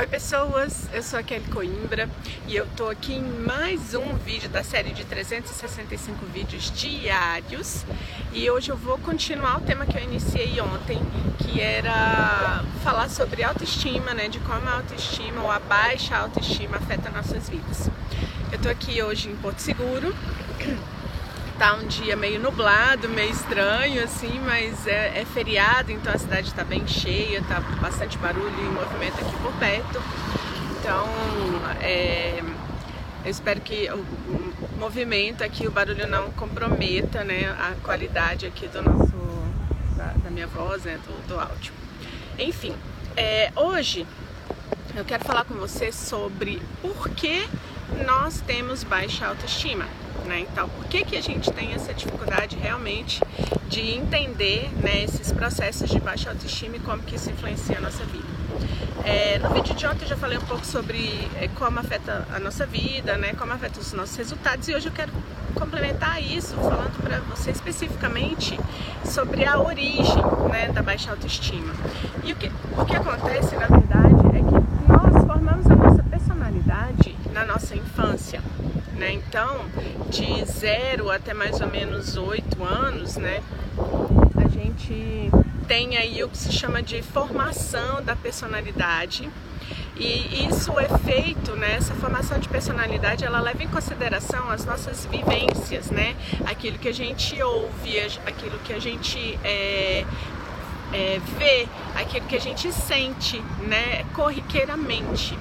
Oi pessoas, eu sou a Kelly Coimbra e eu tô aqui em mais um vídeo da série de 365 vídeos diários e hoje eu vou continuar o tema que eu iniciei ontem, que era falar sobre autoestima, né, de como a autoestima ou a baixa autoestima afeta nossas vidas. Eu tô aqui hoje em Porto Seguro, tá um dia meio nublado, meio estranho assim, mas é, é feriado, então a cidade está bem cheia, tá bastante barulho e movimento aqui por perto. Então, é, eu espero que o movimento aqui, o barulho não comprometa né, a qualidade aqui do nosso, da, da minha voz, né, do, do áudio. Enfim, é, hoje eu quero falar com você sobre por que nós temos baixa autoestima né? Então, por que, que a gente tem essa dificuldade realmente de entender né, esses processos de baixa autoestima e como que isso influencia a nossa vida? É, no vídeo de ontem eu já falei um pouco sobre é, como afeta a nossa vida, né, como afeta os nossos resultados e hoje eu quero complementar isso falando para você especificamente sobre a origem né, da baixa autoestima. E o que, o que acontece na verdade é que nós formamos a nossa personalidade na nossa infância né? Então, de zero até mais ou menos oito anos, né? A gente tem aí o que se chama de formação da personalidade. E isso é feito, né? Essa formação de personalidade, ela leva em consideração as nossas vivências, né? Aquilo que a gente ouve, aquilo que a gente é, é, vê, aquilo que a gente sente, né? Corriqueiramente.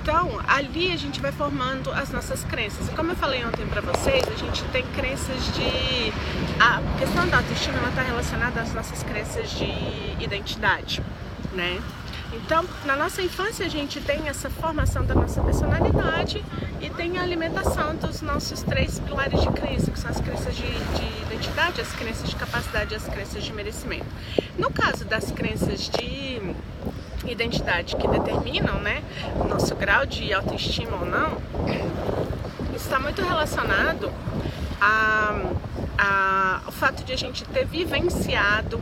Então, ali a gente vai formando as nossas crenças. E como eu falei ontem para vocês, a gente tem crenças de. A questão da autoestima está relacionada às nossas crenças de identidade, né? Então, na nossa infância, a gente tem essa formação da nossa personalidade e tem a alimentação dos nossos três pilares de crença, que são as crenças de, de identidade, as crenças de capacidade e as crenças de merecimento. No caso das crenças de identidade que determinam né, o nosso grau de autoestima ou não, está muito relacionado ao fato de a gente ter vivenciado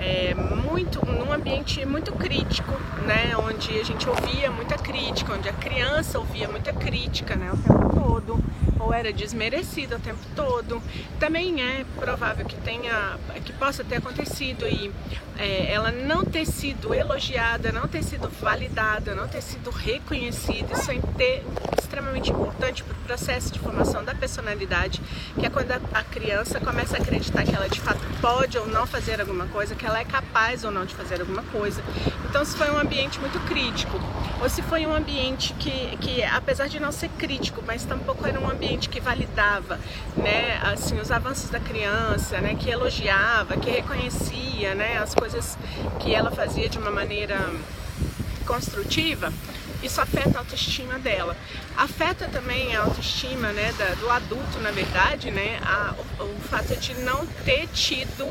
é, muito num ambiente muito crítico, né, onde a gente ouvia muita crítica, onde a criança ouvia muita crítica né, o tempo todo ou era desmerecida o tempo todo. Também é provável que tenha, que possa ter acontecido e é, ela não ter sido elogiada, não ter sido validada, não ter sido reconhecida. Isso é ter, extremamente importante para o processo de formação da personalidade, que é quando a criança começa a acreditar que ela de fato pode ou não fazer alguma coisa, que ela é capaz ou não de fazer alguma coisa. Então, se foi um ambiente muito crítico, ou se foi um ambiente que, que apesar de não ser crítico, mas tampouco era um ambiente que validava, né, assim, os avanços da criança, né, que elogiava, que reconhecia, né, as coisas que ela fazia de uma maneira construtiva, isso afeta a autoestima dela. Afeta também a autoestima né, da, do adulto, na verdade, né, a, o, o fato de não ter tido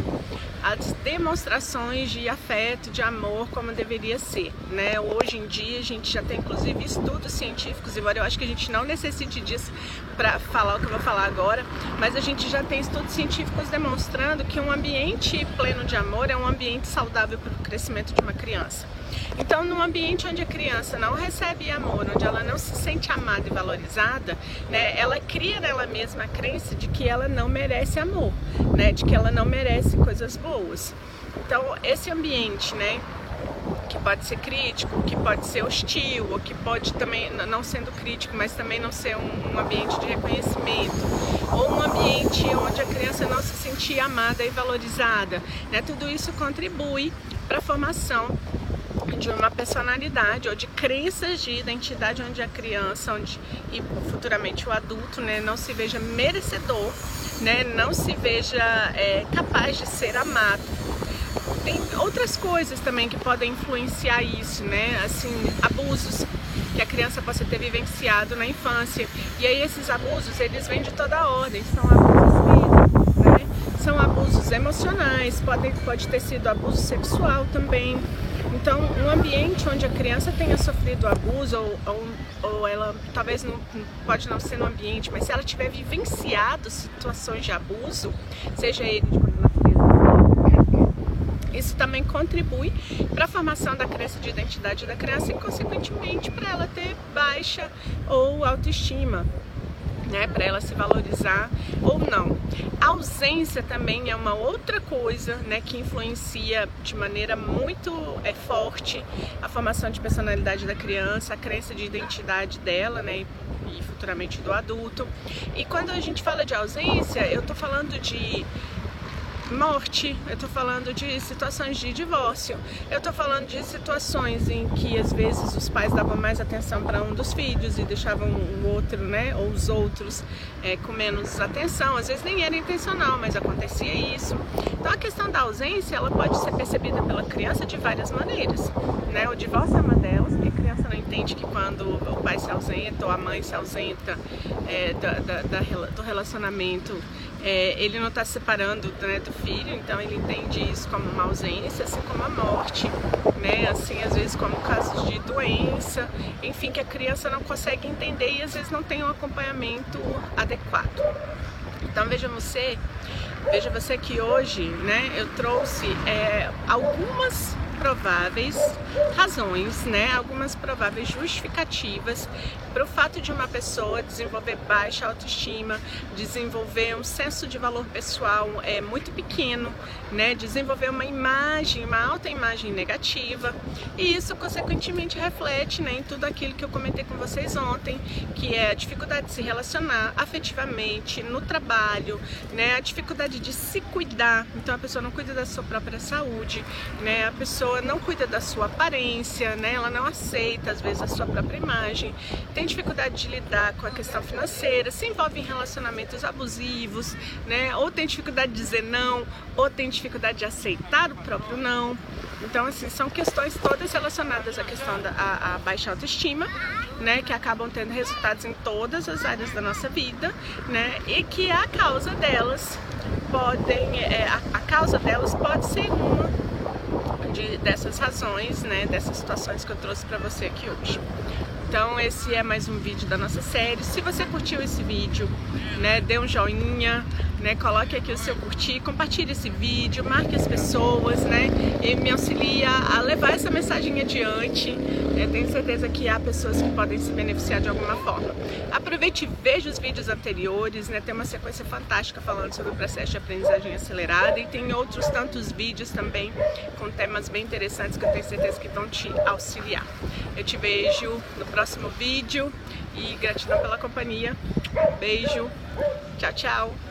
as demonstrações de afeto, de amor como deveria ser, né? Hoje em dia a gente já tem inclusive estudos científicos, embora eu acho que a gente não necessite disso para falar o que eu vou falar agora, mas a gente já tem estudos científicos demonstrando que um ambiente pleno de amor é um ambiente saudável para o crescimento de uma criança. Então, num ambiente onde a criança não recebe amor, onde ela não se sente amada e valorizada, né, ela cria nela mesma a crença de que ela não merece amor, né, de que ela não merece coisas boas. Então, esse ambiente, né, que pode ser crítico, que pode ser hostil, ou que pode também, não sendo crítico, mas também não ser um, um ambiente de reconhecimento, ou um ambiente onde a criança não se sentir amada e valorizada. Né? Tudo isso contribui para a formação de uma personalidade ou de crenças de identidade onde a criança onde, e futuramente o adulto né, não se veja merecedor, né, não se veja é, capaz de ser amado. Tem outras coisas também que podem influenciar isso, né? Assim, abusos que a criança possa ter vivenciado na infância. E aí esses abusos, eles vêm de toda ordem, são abusos físicos, né? São abusos emocionais, pode, pode ter sido abuso sexual também. Então, um ambiente onde a criança tenha sofrido abuso, ou, ou, ou ela talvez não pode não ser no ambiente, mas se ela tiver vivenciado situações de abuso, seja ele de Isso também contribui para a formação da crença de identidade da criança e, consequentemente, para ela ter baixa ou autoestima né, para ela se valorizar ou não. A ausência também é uma outra coisa, né, que influencia de maneira muito é, forte a formação de personalidade da criança, a crença de identidade dela, né, e futuramente do adulto. E quando a gente fala de ausência, eu estou falando de morte, eu tô falando de situações de divórcio, eu tô falando de situações em que às vezes os pais davam mais atenção para um dos filhos e deixavam o outro, né, ou os outros é, com menos atenção, às vezes nem era intencional, mas acontecia isso. Então a questão da ausência, ela pode ser percebida pela criança de várias maneiras, né, o divórcio é uma delas, criança não entende que quando o pai se ausenta ou a mãe se ausenta é, da, da, da, do relacionamento, é, ele não está se separando né, do filho, então ele entende isso como uma ausência, assim como a morte, né? Assim, às vezes como casos de doença, enfim, que a criança não consegue entender e às vezes não tem um acompanhamento adequado. Então veja você, veja você que hoje, né, eu trouxe é, algumas prováveis razões, né, algumas prováveis justificativas para o fato de uma pessoa desenvolver baixa autoestima, desenvolver um senso de valor pessoal é, muito pequeno, né, desenvolver uma imagem, uma alta imagem negativa. E isso consequentemente reflete né, em tudo aquilo que eu comentei com vocês ontem, que é a dificuldade de se relacionar afetivamente, no trabalho, né, a dificuldade de se cuidar, então a pessoa não cuida da sua própria saúde, né, a pessoa não cuida da sua aparência, né, ela não aceita às vezes a sua própria imagem, tem dificuldade de lidar com a questão financeira, se envolve em relacionamentos abusivos, né? Ou tem dificuldade de dizer não, ou tem dificuldade de aceitar o próprio não. Então, assim, são questões todas relacionadas à questão da à, à baixa autoestima, né? Que acabam tendo resultados em todas as áreas da nossa vida, né? E que a causa delas podem, é, a, a causa delas pode ser uma de, dessas razões, né? Dessas situações que eu trouxe para você aqui hoje. Então esse é mais um vídeo da nossa série. Se você curtiu esse vídeo, né, dê um joinha, né, coloque aqui o seu curtir, compartilhe esse vídeo, marque as pessoas, né, e me auxilia a levar essa mensagem adiante. Eu tenho certeza que há pessoas que podem se beneficiar de alguma forma. Aproveite e veja os vídeos anteriores, né, tem uma sequência fantástica falando sobre o processo de aprendizagem acelerada e tem outros tantos vídeos também com temas bem interessantes que eu tenho certeza que vão te auxiliar. Eu te vejo no próximo vídeo e gratidão pela companhia. Beijo, tchau, tchau.